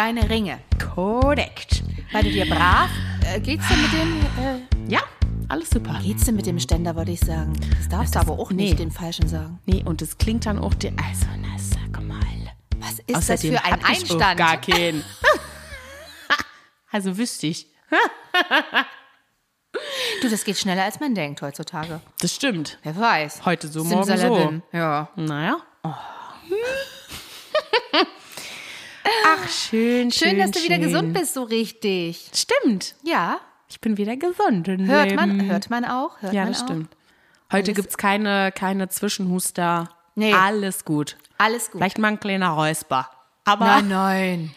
Deine Ringe. Korrekt. Weil du dir brav. Äh, geht's denn mit dem. Äh, Ja, alles super. geht's denn mit dem Ständer, würde ich sagen. Das darfst du aber auch nicht nee. den Falschen sagen. Nee, und es klingt dann auch dir. Also, na, sag mal. Was ist Außerdem das für ein Einstand? gar keinen. also wüsste ich. Du, das geht schneller, als man denkt heutzutage. Das stimmt. Wer weiß. Heute so, morgen so. Ja. Naja. Ach, schön, schön. Schön, dass du wieder schön. gesund bist, so richtig. Stimmt. Ja. Ich bin wieder gesund. Hört man, hört man auch. Hört Ja, man das auch. stimmt. Heute gibt es keine, keine Zwischenhuster. Nee. Alles gut. Alles gut. Vielleicht mal ein kleiner Räusper. Aber Nein, nein.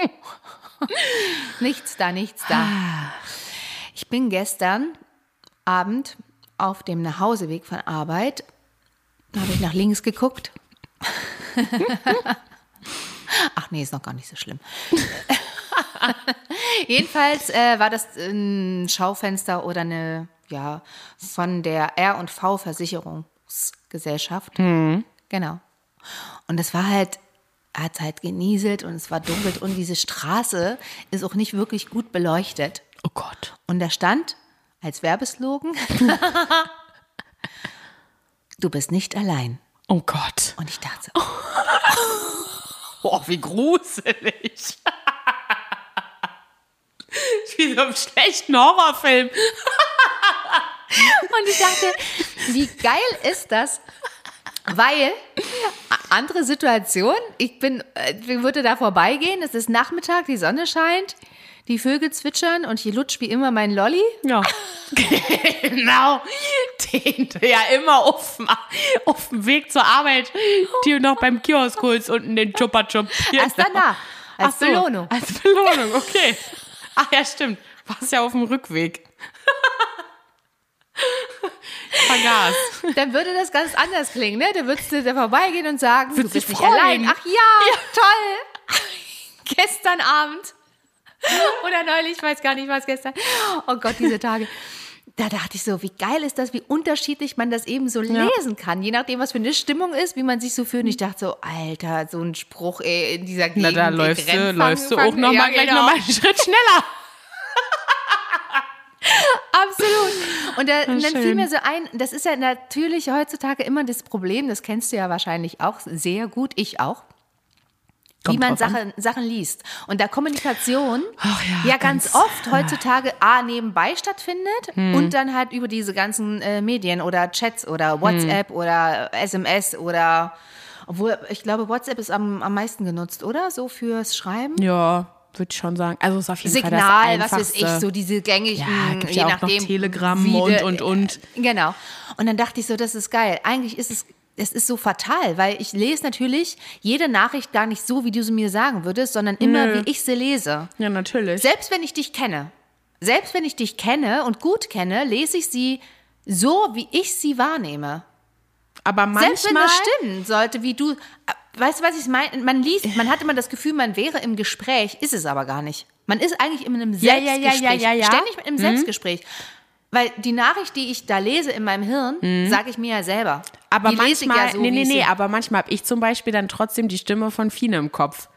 nichts da, nichts da. Ich bin gestern Abend auf dem Nachhauseweg von Arbeit, da habe ich nach links geguckt. Ach nee, ist noch gar nicht so schlimm. Jedenfalls äh, war das ein Schaufenster oder eine, ja, von der R&V Versicherungsgesellschaft. Genau. Und es war halt, hat halt genieselt und es war dunkel und diese Straße ist auch nicht wirklich gut beleuchtet. oh Gott. Und da stand als Werbeslogan, du bist nicht allein. Oh Gott. Und ich dachte so, Oh, wie gruselig. wie so einem schlechten Horrorfilm. Und ich dachte, wie geil ist das? Weil, andere Situation, ich bin, äh, ich würde da vorbeigehen, es ist Nachmittag, die Sonne scheint, die Vögel zwitschern und ich lutsch wie immer mein Lolli. Ja. genau. Den du ja immer auf, dem- auf dem Weg zur Arbeit, die du noch beim Kiosk holst, unten den Chupa Chup. Erst danach, als Ach so, Belohnung. Als Belohnung, okay. Ach ja, stimmt. Warst ja auf dem Rückweg. Vergaß. Dann würde das ganz anders klingen, ne? Da würdest du da vorbeigehen und sagen, du Würdest bist dich nicht allein. Ach ja, toll. gestern Abend oder neulich, ich weiß gar nicht, was gestern. Oh Gott, diese Tage. Da dachte ich so, wie geil ist das, wie unterschiedlich man das eben so lesen kann, je nachdem, was für eine Stimmung ist, wie man sich so fühlt. Und ich dachte so, Alter, so ein Spruch ey, in dieser Gegend. Na, da läufst du, läufst du auch Fang- noch ja, mal gleich genau. noch mal einen Schritt schneller. Absolut. Und, da, und dann fiel mir so ein, das ist ja natürlich heutzutage immer das Problem, das kennst du ja wahrscheinlich auch sehr gut, ich auch. Wie Kommt man drauf an. Sachen, Sachen liest. Und da Kommunikation Ach ja, ja ganz, ganz- oft heutzutage A nebenbei stattfindet Hm. und dann halt über diese ganzen äh, Medien oder Chats Hm. oder WhatsApp oder SMS oder obwohl ich glaube WhatsApp ist am, am meisten genutzt, oder? So fürs Schreiben. Ja, würde ich schon sagen. Also ist auf jeden Fall Signal, das was weiß ich, so diese gängigen, Ja, gibt je ja auch noch nachdem. Telegram wie und, und, und. Genau. Und dann dachte ich so, das ist geil. Eigentlich ist es, es ist so fatal, weil ich lese natürlich jede Nachricht gar nicht so, wie du sie mir sagen würdest, sondern immer, Nö. wie ich sie lese. Ja, natürlich. Selbst wenn ich dich kenne, selbst wenn ich dich kenne und gut kenne, lese ich sie so, wie ich sie wahrnehme. Aber Selbst wenn manchmal. das stimmen sollte, wie du. Weißt du, was ich meine? Man liest, man hat immer das Gefühl, man wäre im Gespräch, ist es aber gar nicht. Man ist eigentlich in einem Ja, ja, ja, Selbstgespräch. ja, ja, ja. Ständig mit einem Selbstgespräch. Weil die Nachricht, die ich da lese in meinem Hirn, sage ich mir ja selber. Aber die manchmal, ja so, nee, nee, nee, aber manchmal habe ich zum Beispiel dann trotzdem die Stimme von Fine im Kopf.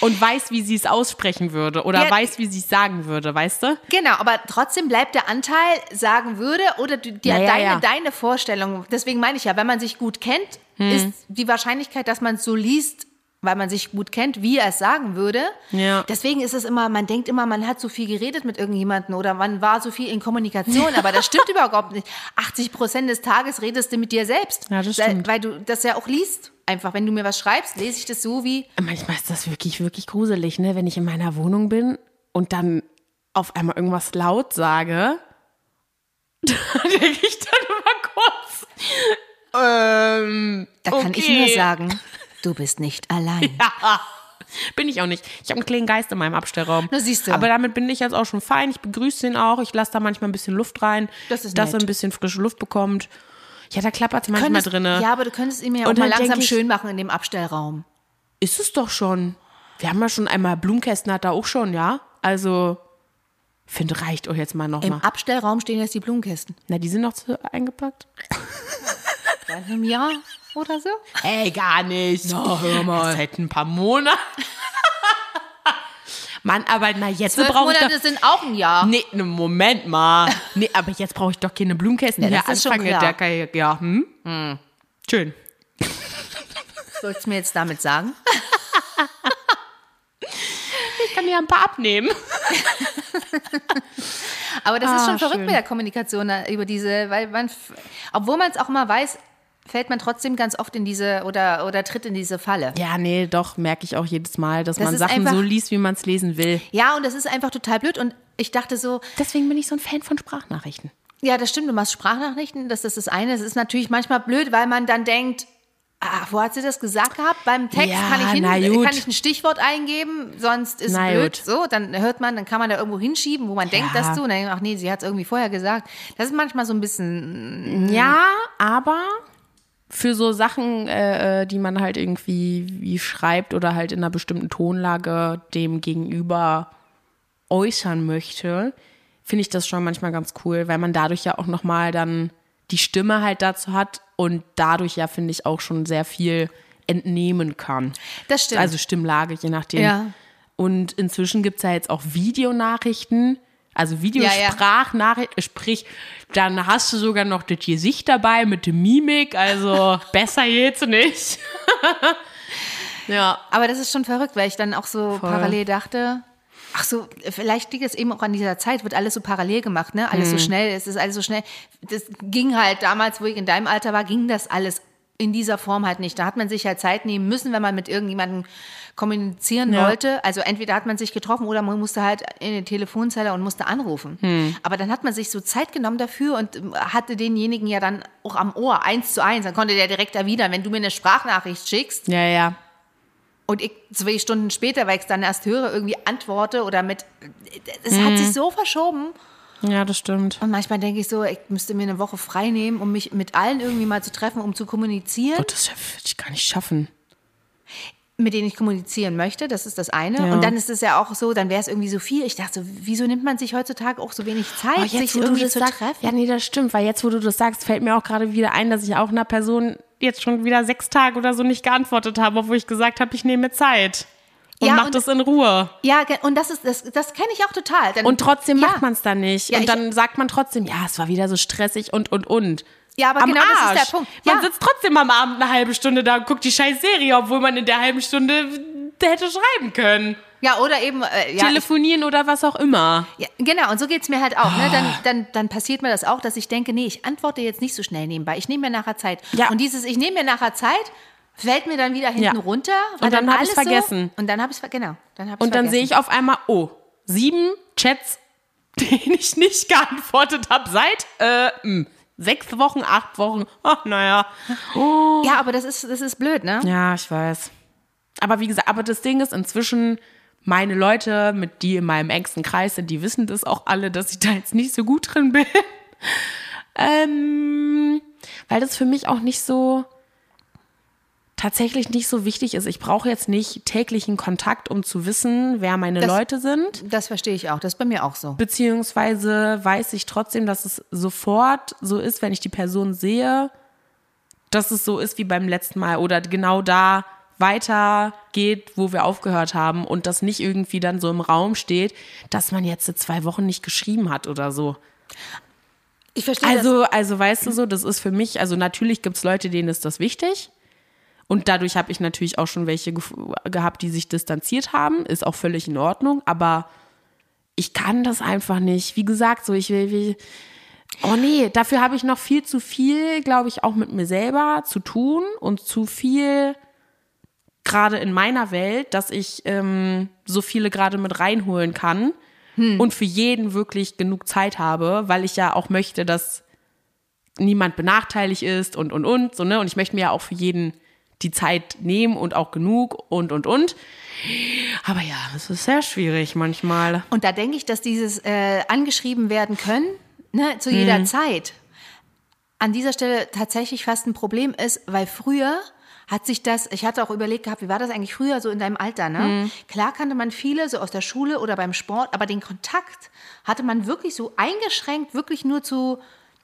Und weiß, wie sie es aussprechen würde. Oder Ja. weiß, wie sie es sagen würde, weißt du? Genau, aber trotzdem bleibt der Anteil sagen würde oder die, die, deine, ja. deine Vorstellung. Deswegen meine ich ja, wenn man sich gut kennt, Hm. ist die Wahrscheinlichkeit, dass man es so liest, weil man sich gut kennt, wie er es sagen würde. Ja. Deswegen ist es immer, man denkt immer, man hat so viel geredet mit irgendjemandem oder man war so viel in Kommunikation, aber das stimmt überhaupt nicht. 80 Prozent des Tages redest du mit dir selbst. Ja, das Weil- stimmt. Weil du das ja auch liest. Einfach, wenn du mir was schreibst, lese ich das so wie, Manchmal ist das wirklich, wirklich gruselig, ne? Wenn ich in meiner Wohnung bin und dann auf einmal irgendwas laut sage, dann denke ich dann immer kurz. Ähm, da kann ich okay. nur sagen, du bist nicht allein. Bin ich auch nicht. Ich habe einen kleinen Geist in meinem Abstellraum. Na, siehst du. Aber damit bin ich jetzt auch schon fein. Ich begrüße ihn auch. Ich lasse da manchmal ein bisschen Luft rein, Das dass er ein bisschen frische Luft bekommt. Ja, da klappert es manchmal Könntest- drinne. Ja, aber du könntest ihn ja auch mal langsam ich- schön machen in dem Abstellraum. Ist es doch schon. Wir haben ja schon einmal Blumenkästen hat er auch schon, ja? Also, finde, reicht euch jetzt mal Im nochmal. Abstellraum stehen jetzt die Blumenkästen. Na, die sind noch zu eingepackt? Einem Jahr oder so. Ey, gar nicht. Na, hör mal. Seit ein paar Monaten. Mann, aber na jetzt brauche ich Monate doch... sind auch ein Jahr. Nee, ne, Moment mal. Nee, aber jetzt brauche ich doch keine Blumenkästen Ja, das ist schon klar. Der ja, hm? Schön. Sollst du mir jetzt damit sagen? Ich kann dir ein paar abnehmen. Aber das ist Ah, schon verrückt schön. mit der Kommunikation da über diese, weil man, obwohl man es auch immer weiß, fällt man trotzdem ganz oft in diese oder, oder tritt in diese Falle. Ja, nee, doch, merke ich auch jedes Mal, dass Das man Sachen einfach- so liest, wie man es lesen will. Ja, und das ist einfach total blöd. Und ich dachte so, Deswegen bin ich so ein Fan von Sprachnachrichten. ja, das stimmt, du machst Sprachnachrichten, das ist das eine. Es ist natürlich manchmal blöd, weil man dann denkt, ah, wo hat sie das gesagt gehabt? Beim Text Ja, kann, ich hin, kann ich ein Stichwort eingeben, sonst ist Na es blöd. gut. So, dann hört man, dann kann man da irgendwo hinschieben, wo man denkt, dass du, und dann denkt man, ach nee, sie hat es irgendwie vorher gesagt. Das ist manchmal so ein bisschen, Ja, aber für so Sachen, äh, äh, die man halt irgendwie wie schreibt oder halt in einer bestimmten Tonlage dem Gegenüber äußern möchte, finde ich das schon manchmal ganz cool, weil man dadurch ja auch nochmal dann die Stimme halt dazu hat und dadurch ja, finde ich, auch schon sehr viel entnehmen kann. das stimmt. Also Stimmlage, je nachdem. Ja. Und inzwischen gibt es ja jetzt auch Videonachrichten, also Ja, ja. Videosprachnachrichten, sprich, dann hast du sogar noch das Gesicht dabei mit der Mimik, also besser geht's nicht. ja. Aber das ist schon verrückt, weil ich dann auch so Voll. parallel dachte, ach so, vielleicht liegt es eben auch an dieser Zeit, wird alles so parallel gemacht, ne? Alles so schnell, es ist alles so schnell. Das ging halt damals, wo ich in deinem Alter war, ging das alles in dieser Form halt nicht. Da hat man sich halt Zeit nehmen müssen, wenn man mit irgendjemandem kommunizieren Ja. wollte. Also entweder hat man sich getroffen oder man musste halt in die Telefonzelle und musste anrufen. Hm. Aber dann hat man sich so Zeit genommen dafür und ähm, hatte denjenigen ja dann auch am Ohr, eins zu eins. Dann konnte der direkt erwidern, wenn du mir eine Sprachnachricht schickst, Ja, ja. und ich zwei Stunden später, weil ich es dann erst höre, irgendwie antworte oder mit. Es hat sich so verschoben. Ja, das stimmt. Und manchmal denke ich so, ich müsste mir eine Woche frei nehmen, um mich mit allen irgendwie mal zu treffen, um zu kommunizieren, Gott, das würde ich gar nicht schaffen. mit denen ich kommunizieren möchte. Das ist das eine. Ja. Und dann ist es ja auch so, dann wäre es irgendwie so viel. Ich dachte so, wieso nimmt man sich heutzutage auch so wenig Zeit, Oh, sich irgendwie zu sagst, treffen? Ja, nee, das stimmt, weil jetzt, wo du das sagst, fällt mir auch gerade wieder ein, dass ich auch einer Person jetzt schon wieder sechs Tage oder so nicht geantwortet habe, obwohl ich gesagt habe, ich nehme mir Zeit. Und Ja, mach und- das in Ruhe. Ja, und das ist das, das kenne ich auch total. Dann, Und trotzdem ja. macht man es dann nicht. Ja, und ich- dann sagt man trotzdem, ja, es war wieder so stressig und, und, und. Ja, aber am genau das ist Arsch. der Punkt. Man sitzt trotzdem am Abend eine halbe Stunde da und guckt die scheiß Serie, obwohl man in der halben Stunde hätte schreiben können. Ja, oder eben, äh, ja, Telefonieren oder was auch immer. Ja, genau, und so geht's mir halt auch. Ne? Ah. Dann, dann, dann passiert mir das auch, dass ich denke, nee, ich antworte jetzt nicht so schnell nebenbei. Ich nehme mir nachher Zeit. Ja. Und dieses, ich nehme mir nachher Zeit, fällt mir dann wieder hinten Ja. runter. Und dann hab ich's alles vergessen. So, und dann habe ich es genau. Dann hab ich's Und dann sehe ich auf einmal, oh, sieben Chats, denen ich nicht geantwortet habe seit äh, mh, sechs Wochen, acht Wochen. Ach, naja. Ja, aber das ist, das ist blöd, ne? Ja, ich weiß. Aber wie gesagt, aber das Ding ist inzwischen, meine Leute, mit die in meinem engsten Kreis sind, die wissen das auch alle, dass ich da jetzt nicht so gut drin bin. ähm, weil das für mich auch nicht so tatsächlich nicht so wichtig ist. Ich brauche jetzt nicht täglichen Kontakt, um zu wissen, wer meine Das- Leute sind. Das verstehe ich auch. Das ist bei mir auch so. Beziehungsweise weiß ich trotzdem, dass es sofort so ist, wenn ich die Person sehe, dass es so ist wie beim letzten Mal oder genau da weitergeht, wo wir aufgehört haben und das nicht irgendwie dann so im Raum steht, dass man jetzt zwei Wochen nicht geschrieben hat oder so. Ich verstehe das. Also, also weißt du so, das ist für mich, also natürlich gibt es Leute, denen ist das wichtig. Und dadurch habe ich natürlich auch schon welche gef- gehabt, die sich distanziert haben. Ist auch völlig in Ordnung. Aber ich kann das einfach nicht. Wie gesagt, so ich will, will oh nee, dafür habe ich noch viel zu viel, glaube ich, auch mit mir selber zu tun und zu viel gerade in meiner Welt, dass ich ähm, so viele gerade mit reinholen kann und für jeden wirklich genug Zeit habe, weil ich ja auch möchte, dass niemand benachteiligt ist und und und so ne und ich möchte mir ja auch für jeden die Zeit nehmen und auch genug und und und. Aber ja, es ist sehr schwierig manchmal. Und da denke ich, dass dieses äh, angeschrieben werden können, ne, zu jeder Mhm. Zeit, an dieser Stelle tatsächlich fast ein Problem ist, weil früher hat sich das, ich hatte auch überlegt gehabt, wie war das eigentlich früher so in deinem Alter, ne? Mhm. Klar kannte man viele so aus der Schule oder beim Sport, aber den Kontakt hatte man wirklich so eingeschränkt, wirklich nur zu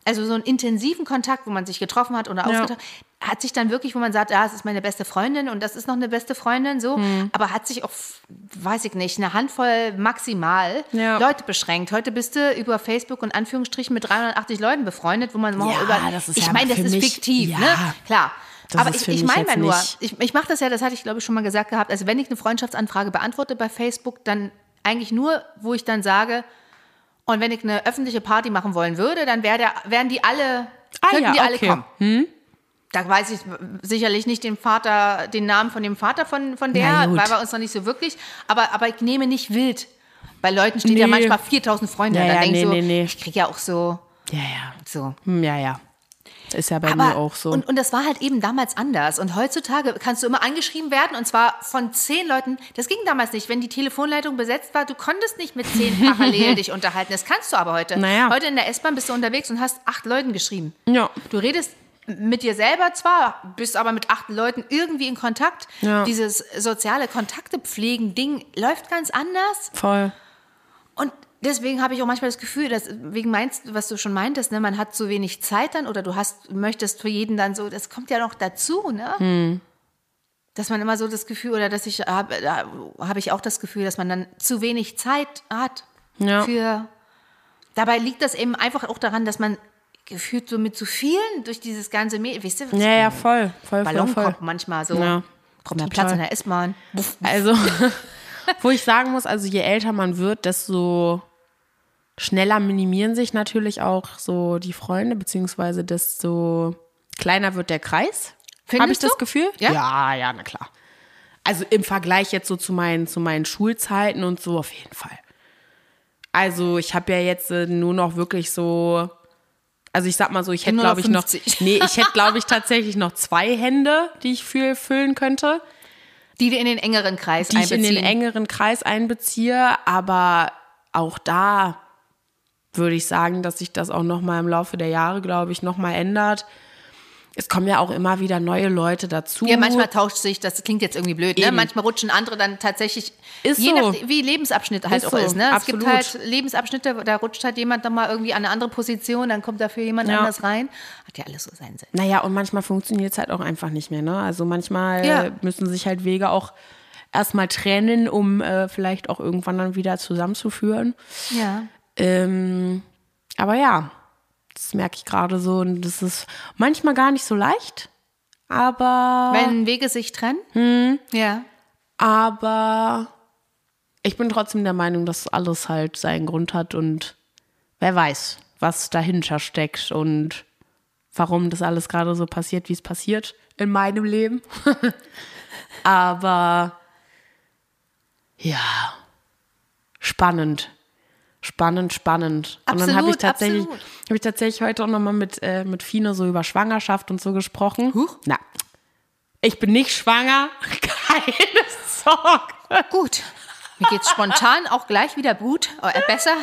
also so einen intensiven Kontakt, wo man sich getroffen hat oder ausgetauscht, hat sich dann wirklich, wo man sagt, ja, das ist meine beste Freundin und das ist noch eine beste Freundin, so, Hm. aber hat sich auf, weiß ich nicht, eine Handvoll maximal Ja. Leute beschränkt. Heute bist du über Facebook und Anführungsstrichen mit 380 Leuten befreundet, wo man Ja, über, das ist ich ja meine, das ist mich- fiktiv, ja. ne? Klar. Das aber ich, ich meine mal nur, nicht- ich, ich mache das ja, das hatte ich glaube ich schon mal gesagt gehabt, also wenn ich eine Freundschaftsanfrage beantworte bei Facebook, dann eigentlich nur, wo ich dann sage, und wenn ich eine öffentliche Party machen wollen würde, dann wär der, wären die alle, Ah, könnten ja, die alle okay. kommen. Da weiß ich sicherlich nicht den Vater, den Namen von dem Vater von, von der, weil wir uns noch nicht so wirklich, aber, aber ich nehme nicht wild. Bei Leuten steht ja Nee. manchmal 4000 Freunde. Ja, da ja, nee, so, nee, nee. ich kriege ja auch so, Ja, ja. so. Hm, ja, ja. Ist ja bei Aber, mir auch so. Und, und das war halt eben damals anders. Und heutzutage kannst du immer angeschrieben werden und zwar von zehn Leuten. Das ging damals nicht. Wenn die Telefonleitung besetzt war, du konntest nicht mit zehn parallel dich unterhalten. Das kannst du aber heute. Naja. Heute in der S-Bahn bist du unterwegs und hast acht Leuten geschrieben. ja. Du redest mit dir selber zwar, bist aber mit acht Leuten irgendwie in Kontakt. Ja. Dieses soziale Kontakte pflegen Ding läuft ganz anders. Voll. Und deswegen habe ich auch manchmal das Gefühl, dass wegen meinst, was du schon meintest, ne, man hat zu wenig Zeit dann oder du hast möchtest für jeden dann so, das kommt ja noch dazu, ne? Hm. Dass man immer so das Gefühl oder dass ich habe da habe ich auch das Gefühl, dass man dann zu wenig Zeit hat Ja. für Dabei liegt das eben einfach auch daran, dass man gefühlt so mit zu vielen durch dieses ganze Medien, weißt du, Ja, ja, voll. Voll, voll, Ballonkopf voll. manchmal so. Ja, Braucht mehr. Platz in der S-Bahn. Also, wo ich sagen muss, also je älter man wird, desto schneller minimieren sich natürlich auch so die Freunde, beziehungsweise desto kleiner wird der Kreis. Habe ich das du? Gefühl? Ja? ja, ja, na klar. Also im Vergleich jetzt so zu meinen, zu meinen Schulzeiten und so auf jeden Fall. Also ich habe ja jetzt äh, nur noch wirklich so, also ich sag mal so, ich hätte glaube ich noch, 50. nee, ich hätte glaube ich tatsächlich noch zwei Hände, die ich für, füllen könnte die wir in den engeren Kreis die ich in einbeziehen. den engeren Kreis einbeziehe, aber auch da würde ich sagen, dass sich das auch noch mal im Laufe der Jahre, glaube ich, noch mal ändert. Es kommen ja auch immer wieder neue Leute dazu. Ja, manchmal tauscht sich, das klingt jetzt irgendwie blöd, ne? Manchmal rutschen andere dann tatsächlich, Ist je so. nach, wie Lebensabschnitt halt Ist auch so, ist, ne? Es gibt halt Lebensabschnitte, da rutscht halt jemand nochmal irgendwie an eine andere Position, dann kommt dafür jemand Ja. anders rein. Hat ja alles so seinen Sinn. Naja, und manchmal funktioniert es halt auch einfach nicht mehr. Ne? Also manchmal Ja. müssen sich halt Wege auch erstmal trennen, um äh, vielleicht auch irgendwann dann wieder zusammenzuführen. Ja. Ähm, aber ja, das merke ich gerade so und das ist manchmal gar nicht so leicht. Aber Wenn Wege sich trennen? Hm. Ja. Aber ich bin trotzdem der Meinung, dass alles halt seinen Grund hat und wer weiß, was dahinter steckt und warum das alles gerade so passiert, wie es passiert in meinem Leben. Aber ja, spannend. Spannend, spannend. und dann habe ich Absolut, tatsächlich, absolut. habe ich tatsächlich heute auch nochmal mit, äh, mit Fine so über Schwangerschaft und so gesprochen. Huch. Na, ich bin nicht schwanger. Keine Sorge. Gut. Mir geht's spontan auch gleich wieder gut, äh, besser.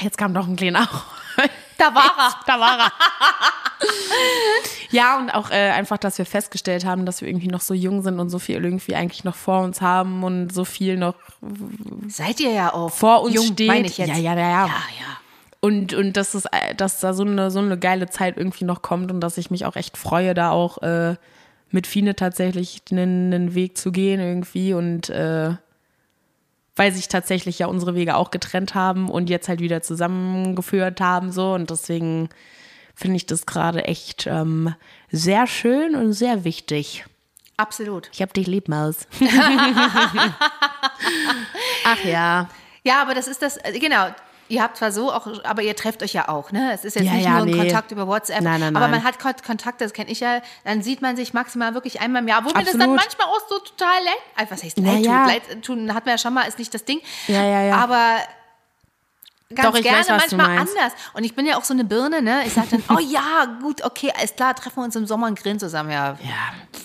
Jetzt kam doch ein kleiner. Da war er. Da war er. ja, und auch äh, einfach, dass wir festgestellt haben, dass wir irgendwie noch so jung sind und so viel irgendwie eigentlich noch vor uns haben und so viel noch Seid ihr ja auch. vor uns Jung, steht. meine ich jetzt. Ja, ja, ja, ja. Ja, ja. Und, und dass, es, äh, dass da so eine, so eine geile Zeit irgendwie noch kommt und dass ich mich auch echt freue, da auch äh, mit Fine tatsächlich einen, einen Weg zu gehen irgendwie und äh, weil sich tatsächlich ja unsere Wege auch getrennt haben und jetzt halt wieder zusammengeführt haben so und deswegen finde ich das gerade echt ähm, sehr schön und sehr wichtig. Absolut. Ich hab dich lieb, Maus. Ach ja. Ja, aber das ist das, äh, genau. Ihr habt zwar so auch, aber ihr trefft euch ja auch, ne? Es ist jetzt Ja, nicht ja, nur ein nee. Kontakt über WhatsApp. Nein, nein, Aber nein. man hat Kon- Kontakt, das kenne ich ja, dann sieht man sich maximal wirklich einmal im Jahr. Wo mir das dann Absolut. manchmal auch so total leid, äh, was heißt leid ja. tut? Leid tun hatten wir ja schon mal, ist nicht das Ding. Ja, ja, ja. Aber ganz Doch, gerne weiß, manchmal anders. Und ich bin ja auch so eine Birne, ne? Ich sage dann, oh ja, gut, okay, alles klar, treffen wir uns im Sommer und grillen zusammen. Ja, Ja.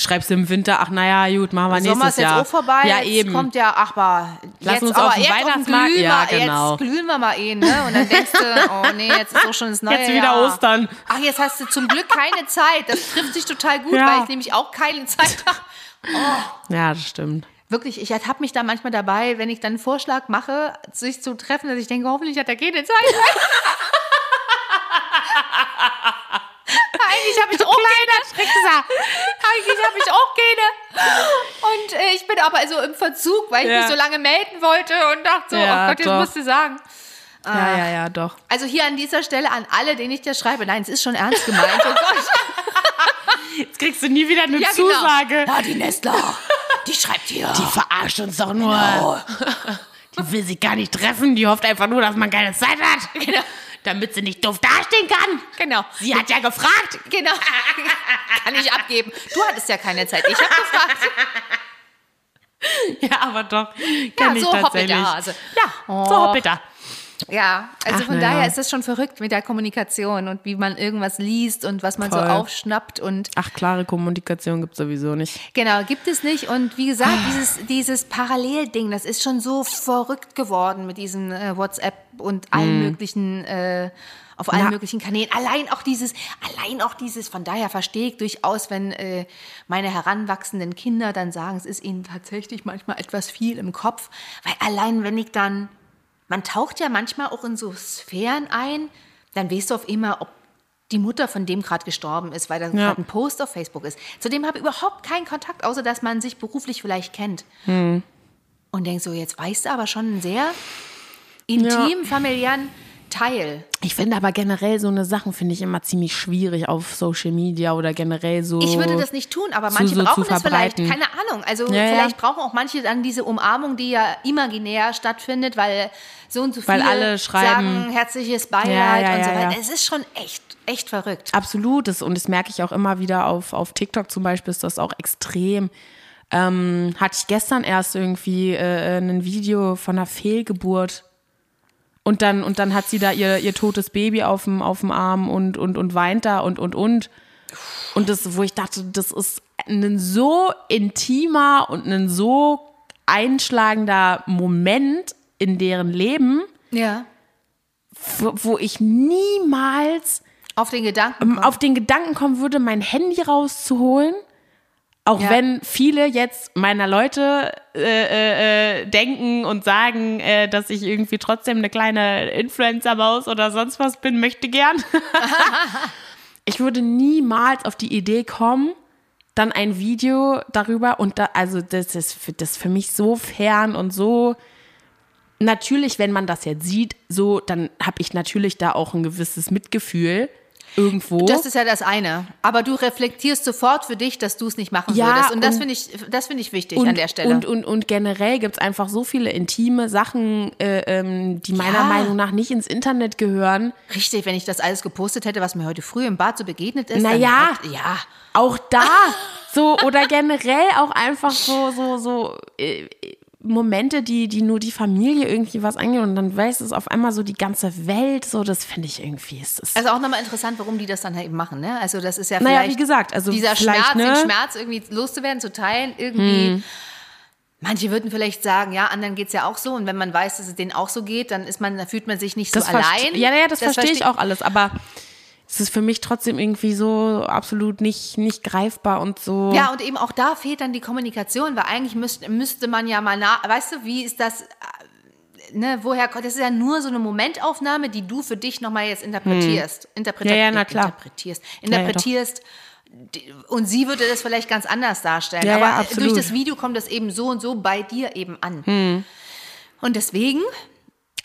Schreibst du im Winter, ach naja, gut, machen wir nächstes Sommer ist jetzt Jahr. auch vorbei. Ja, jetzt eben. kommt ja, ach mal, Lass jetzt, uns aber auf den jetzt Weihnachtsmarkt- glühen Ja, genau. Jetzt glühen wir mal eh, ne? Und dann denkst du, oh nee, jetzt ist auch schon das neue Jetzt wieder Jahr. Ostern. Ach, jetzt hast du zum Glück keine Zeit. Das trifft sich total gut, Ja. weil ich nämlich auch keine Zeit habe. Ja, das stimmt. Wirklich, ich ertappe mich da manchmal dabei, wenn ich dann einen Vorschlag mache, sich zu treffen, dass ich denke, hoffentlich hat er keine Zeit. Eigentlich habe ich auch keine. Eigentlich habe ich auch keine. Und äh, ich bin aber so im Verzug, weil ich Ja. mich so lange melden wollte und dachte so, Ja, oh Gott, jetzt musst du sagen. Ja, ja, ja, doch. Also hier an dieser Stelle an alle, denen ich das schreibe. Nein, es ist schon ernst gemeint. Oh Gott. Jetzt kriegst du nie wieder eine Ja, genau. Zusage. Ja, die Nestler, die schreibt hier. Die verarscht uns doch nur. Genau. Die will sich gar nicht treffen. Die hofft einfach nur, dass man keine Zeit hat. Genau. Damit sie nicht doof dastehen kann. Genau. Sie hat ja gefragt. Genau. Kann ich abgeben. Du hattest ja keine Zeit. Ich habe gefragt. Ja, aber doch. Ja, Kenn ich so tatsächlich. der Hase. Ja, Oh. so hoppelt er. Ja, also Ach, von na daher ja. ist das schon verrückt mit der Kommunikation und wie man irgendwas liest und was man so Voll. aufschnappt und Ach, klare Kommunikation gibt sowieso nicht. genau, gibt es nicht. Und wie gesagt, Ah. dieses, dieses Parallelding, das ist schon so verrückt geworden mit diesem äh, WhatsApp und allen möglichen, äh, auf allen. Ja. möglichen Kanälen. Allein auch dieses, allein auch dieses, von daher verstehe ich durchaus, wenn äh, meine heranwachsenden Kinder dann sagen, es ist ihnen tatsächlich manchmal etwas viel im Kopf. Weil allein wenn ich dann, man taucht ja manchmal auch in so Sphären ein, dann weißt du auf immer, ob die Mutter von dem gerade gestorben ist, weil da Ja. gerade ein Post auf Facebook ist. Zudem habe ich überhaupt keinen Kontakt, außer dass man sich beruflich vielleicht kennt. Hm. Und denk so, jetzt weißt du aber schon einen sehr intim, familiären Teil. Ich finde aber generell so eine Sachen finde ich immer ziemlich schwierig auf Social Media oder generell so. Ich würde das nicht tun, aber zu- manche so brauchen zu das vielleicht, keine Ahnung. Also Ja, ja. vielleicht brauchen auch manche dann diese Umarmung, die ja imaginär stattfindet, weil so und so Weil viele alle schreiben- sagen herzliches Beileid Ja, ja, und so ja, weiter. ja. Es ist schon echt, echt verrückt. Absolut. Das, und das merke ich auch immer wieder auf, auf TikTok zum Beispiel, ist das auch extrem. Ähm, hatte ich gestern erst irgendwie äh, ein Video von einer Fehlgeburt. Und dann, und dann hat sie da ihr, ihr totes Baby auf dem, auf dem Arm und, und, und weint da und, und, und. Und das, wo ich dachte, das ist ein so intimer und ein so einschlagender Moment in deren Leben, Ja. wo, wo ich niemals Auf den Gedanken. ähm, auf den Gedanken kommen würde, mein Handy rauszuholen. Auch Ja. wenn viele jetzt meiner Leute äh, äh, äh, denken und sagen, äh, dass ich irgendwie trotzdem eine kleine Influencer-Maus oder sonst was bin, möchte gern. ich würde niemals auf die Idee kommen, dann ein Video darüber und da, also das ist, für, das ist für mich so fern und so. Natürlich, wenn man das jetzt sieht, so, dann habe ich natürlich da auch ein gewisses Mitgefühl irgendwo. Das ist ja das eine. Aber du reflektierst sofort für dich, dass du es nicht machen Ja, würdest. Und das und- finde ich, das finde ich wichtig und, an der Stelle. Und, und, und generell gibt es einfach so viele intime Sachen, äh, ähm, die meiner Ja. Meinung nach nicht ins Internet gehören. Richtig, wenn ich das alles gepostet hätte, was mir heute früh im Bad so begegnet ist. Naja. Hätte, ja. Auch da so oder generell auch einfach so, so, so äh, Momente, die, die nur die Familie irgendwie was angehen und dann weiß es auf einmal so die ganze Welt. So, das finde ich irgendwie. Ist das, Also auch nochmal interessant, warum die das dann halt eben machen. Ne? Also das ist ja Naja, vielleicht wie gesagt, also dieser Schmerz, ne? den Schmerz irgendwie loszuwerden, zu teilen, irgendwie. Manche würden vielleicht sagen, ja, anderen geht's ja auch so. Und wenn man weiß, dass es denen auch so geht, dann ist man, fühlt man sich nicht so das verste- allein. Ja, ja, das, verstehe ich verste- auch alles, aber es ist für mich trotzdem irgendwie so absolut nicht, nicht greifbar und so. Ja, und eben auch da fehlt dann die Kommunikation, weil eigentlich müsste, müsste man ja mal nach, weißt du, wie ist das, äh, ne, woher kommt, das ist ja nur so eine Momentaufnahme, die du für dich nochmal jetzt interpretierst. Hm. Ja, ja, na klar. Interpretierst. ja. Interpretierst. Die- und sie würde das vielleicht ganz anders darstellen. Ja, ja, aber absolut. durch das Video kommt das eben so und so bei dir eben an. Hm. Und deswegen,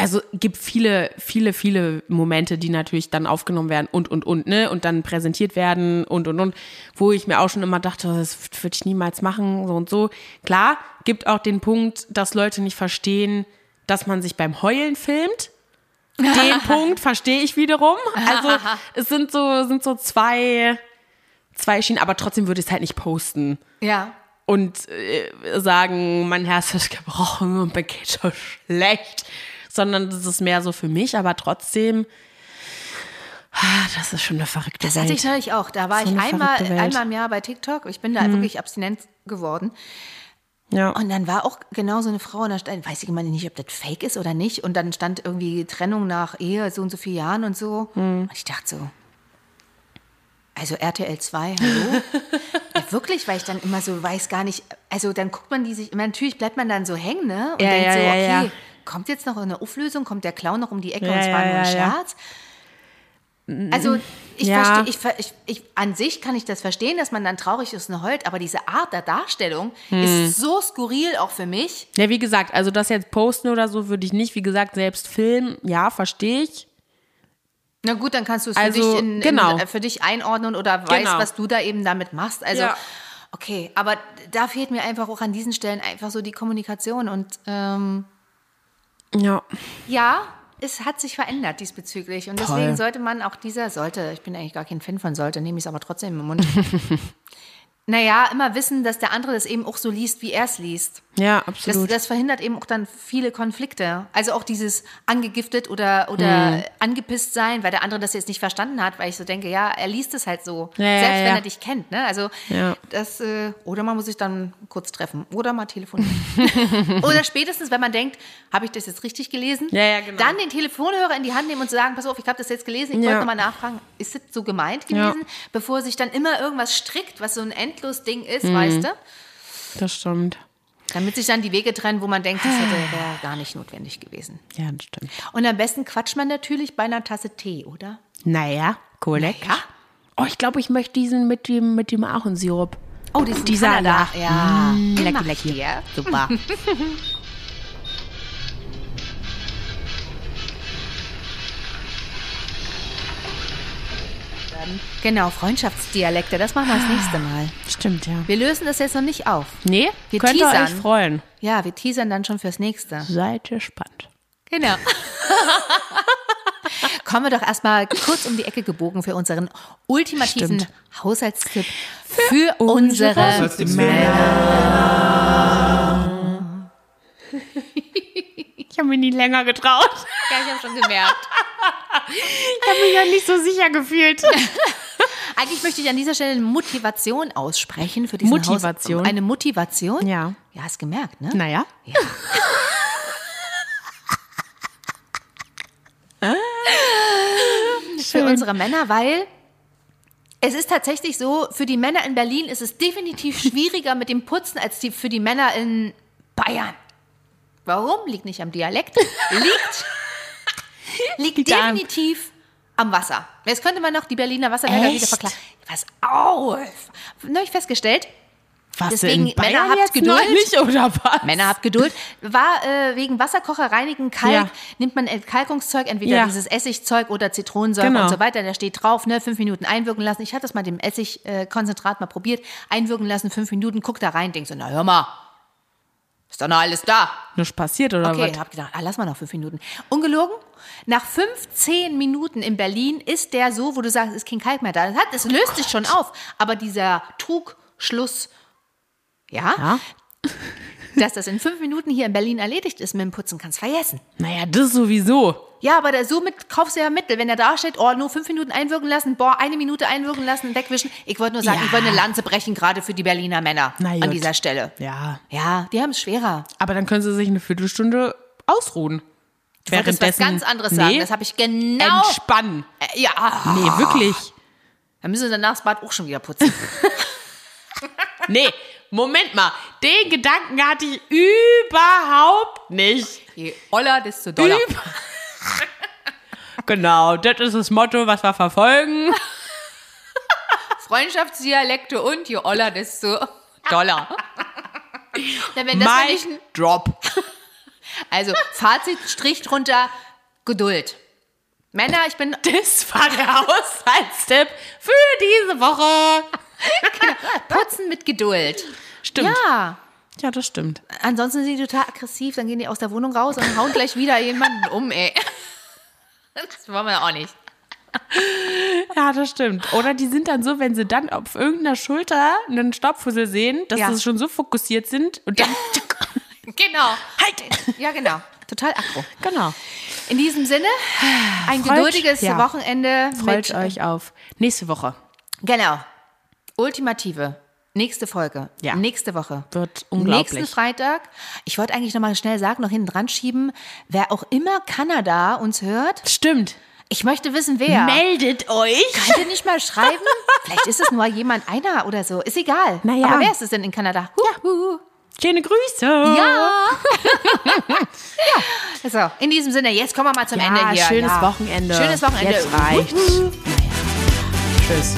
Also gibt viele, viele, viele Momente, die natürlich dann aufgenommen werden und, und, und, ne? Und dann präsentiert werden und, und, und. Wo ich mir auch schon immer dachte, das würde ich niemals machen, so und so. Klar, gibt auch den Punkt, dass Leute nicht verstehen, dass man sich beim Heulen filmt. Den Punkt verstehe ich wiederum. Also es sind so, sind so zwei, zwei Schienen, aber trotzdem würde ich es halt nicht posten ja, und äh, sagen, mein Herz ist gebrochen und mir geht so schlecht, sondern das ist mehr so für mich, aber trotzdem, ah, das ist schon eine verrückte das Welt. hatte ich neulich auch. Da war So ich einmal. Hm. einmal im Jahr bei TikTok. Ich bin da wirklich abstinent geworden. ja. Und dann war auch genau so eine Frau, und da stand, weiß ich immer nicht, ob das fake ist oder nicht. Und dann stand irgendwie Trennung nach Ehe, so und so viele Jahren und so. Hm. Und ich dachte so, also RTL 2, hallo? wirklich, weil ich dann immer so weiß gar nicht, also dann guckt man die sich, natürlich bleibt man dann so hängen, ne? Und Ja, denkt ja, so, ja, okay, ja. Kommt jetzt noch eine Auflösung, kommt der Clown noch um die Ecke Ja, und es war ja, nur ein. Scherz. Also ich Ja. verstehe, ich, ich, ich, an sich kann ich das verstehen, dass man dann traurig ist und heult, aber diese Art der Darstellung Hm. ist so skurril auch für mich. Ja, wie gesagt, also das jetzt posten oder so würde ich nicht. Wie gesagt, selbst filmen, ja, verstehe ich. Na gut, dann kannst du es Also, für, dich in, genau. in, äh, für dich einordnen oder weißt, Genau. was du da eben damit machst. Also, Ja. okay, aber da fehlt mir einfach auch an diesen Stellen einfach so die Kommunikation. Und ähm, Ja. ja, es hat sich verändert diesbezüglich. Und Toll. deswegen sollte man auch dieser, sollte, ich bin eigentlich gar kein Fan von sollte, nehme ich es aber trotzdem im Mund. naja, immer wissen, dass der andere das eben auch so liest, wie er es liest. Ja, Das, absolut. das verhindert eben auch dann viele Konflikte. Also auch dieses angegiftet oder, oder Mhm. angepisst sein, weil der andere das jetzt nicht verstanden hat, weil ich so denke, ja, er liest es halt so. Ja, ja, Selbst wenn ja. er dich kennt. Ne? Also Ja. das, äh, oder man muss sich dann kurz treffen oder mal telefonieren. oder spätestens, wenn man denkt, habe ich das jetzt richtig gelesen? Ja, ja, genau. Dann den Telefonhörer in die Hand nehmen und sagen, pass auf, ich habe das jetzt gelesen, ich Ja. wollte nochmal nachfragen, ist das so gemeint Ja. gewesen? Bevor sich dann immer irgendwas strickt, was so ein endlos Ding ist, Mhm. weißt du? Das stimmt. Damit sich dann die Wege trennen, wo man denkt, das hätte wäre gar nicht notwendig gewesen. Ja, das stimmt. Und am besten quatscht man natürlich bei einer Tasse Tee, oder? Naja, korrekt. Naja. Oh, ich glaube, ich möchte diesen mit dem, mit dem Ahornsirup. Oh, diesen Dieser da. Ja, Mm, den lecker, lecker. Super. Genau, Freundschaftsdialekte, das machen wir das nächste Mal. Stimmt, ja. Wir lösen das jetzt noch nicht auf. Nee, Wir könnt ihr teasern. euch freuen. Ja, wir teasern dann schon fürs nächste. Seid gespannt. Genau. Kommen wir doch erstmal kurz um die Ecke gebogen für unseren ultimativen Stimmt. Haushaltstipp für, unsere Ich habe mich nie länger getraut. Ja, ich habe schon gemerkt. Ich habe mich ja nicht so sicher gefühlt. Eigentlich möchte ich an dieser Stelle eine Motivation aussprechen für diesen Motivation? Haus. Eine Motivation? Ja. Ja, hast gemerkt, ne? Naja. Für unsere Männer, weil es ist tatsächlich so, für die Männer in Berlin ist es definitiv schwieriger mit dem Putzen als die, für die Männer in Bayern. Warum? Liegt nicht am Dialekt. Liegt, liegt definitiv am Wasser. Jetzt könnte man noch die Berliner Wasserwerker Echt? wieder verklagen. Pass auf! Neulich festgestellt, Was Deswegen, in Bayern Männer, habt jetzt Geduld. neulich, oder was? Männer habt Geduld. War äh, wegen Wasserkocher reinigen Kalk, Ja. nimmt man Entkalkungszeug, entweder Ja. dieses Essigzeug oder Zitronensäure Genau. und so weiter. Da steht drauf, ne, fünf Minuten einwirken lassen. Ich hatte das mal dem Essigkonzentrat Konzentrat mal probiert. Einwirken lassen, fünf Minuten, guck da rein, denk so, na hör mal, ist doch noch alles da. Nichts passiert, oder Okay, was? hab gedacht, ah, lass mal noch fünf Minuten. Ungelogen, nach 15 Minuten in Berlin ist der so, wo du sagst, ist kein Kalk mehr da. Das, hat, das löst sich schon auf. Aber dieser Trugschluss, ja, Ja. Dass das in fünf Minuten hier in Berlin erledigt ist mit dem Putzen, kannst vergessen. Naja, das sowieso. Ja, aber da, somit kaufst du ja Mittel. Wenn er da steht, oh, nur fünf Minuten einwirken lassen, boah, eine Minute einwirken lassen, wegwischen. Ich wollte nur sagen, Ja. ich wollte eine Lanze brechen, gerade für die Berliner Männer Na an dieser Stelle. Ja. Ja, die haben es schwerer. Aber dann können sie sich eine Viertelstunde ausruhen. Du wolltest was ganz anderes sagen. Das habe ich genau. Entspannen. Äh, ja, Nee, wirklich. dann müssen sie danach das Bad auch schon wieder putzen. Nee, Moment mal. Den Gedanken hatte ich überhaupt nicht. Je oller, desto doller. Über genau, das ist das Motto, was wir verfolgen. Freundschaftsdialekte und je oller, desto doller. Na, wenn das mal nicht, drop. also Fazit, Strich drunter, Geduld. Männer, ich bin Das war der Haushaltstipp für diese Woche. putzen mit Geduld. Stimmt. Ja, Ja, das stimmt. ansonsten sind die total aggressiv, dann gehen die aus der Wohnung raus und hauen gleich wieder jemanden um, ey. Das wollen wir auch nicht. Ja, das stimmt. Oder die sind dann so, wenn sie dann auf irgendeiner Schulter einen Staubfussel sehen, dass Ja. sie schon so fokussiert sind und dann. Genau. Halt! Ja, genau. Total aggro. Genau. In diesem Sinne, ein Freut- geduldiges ja. Wochenende. Freut mit, euch auf nächste Woche. Genau. Ultimative. Nächste Folge. Ja. Nächste Woche. Wird unglaublich. Nächsten Freitag. Ich wollte eigentlich nochmal schnell sagen, noch hinten dran schieben, wer auch immer Kanada uns hört, Stimmt. Ich möchte wissen, wer. Meldet euch. Könnt ihr nicht mal schreiben? Vielleicht ist es nur jemand einer oder so. Ist egal. Naja. Aber wer ist es denn in Kanada? Huh, huh. Schöne Grüße. Ja. ja. So, in diesem Sinne, jetzt kommen wir mal zum Ja, Ende hier. schönes ja. Wochenende. Schönes Wochenende. Jetzt reicht's. Wuhu. Tschüss.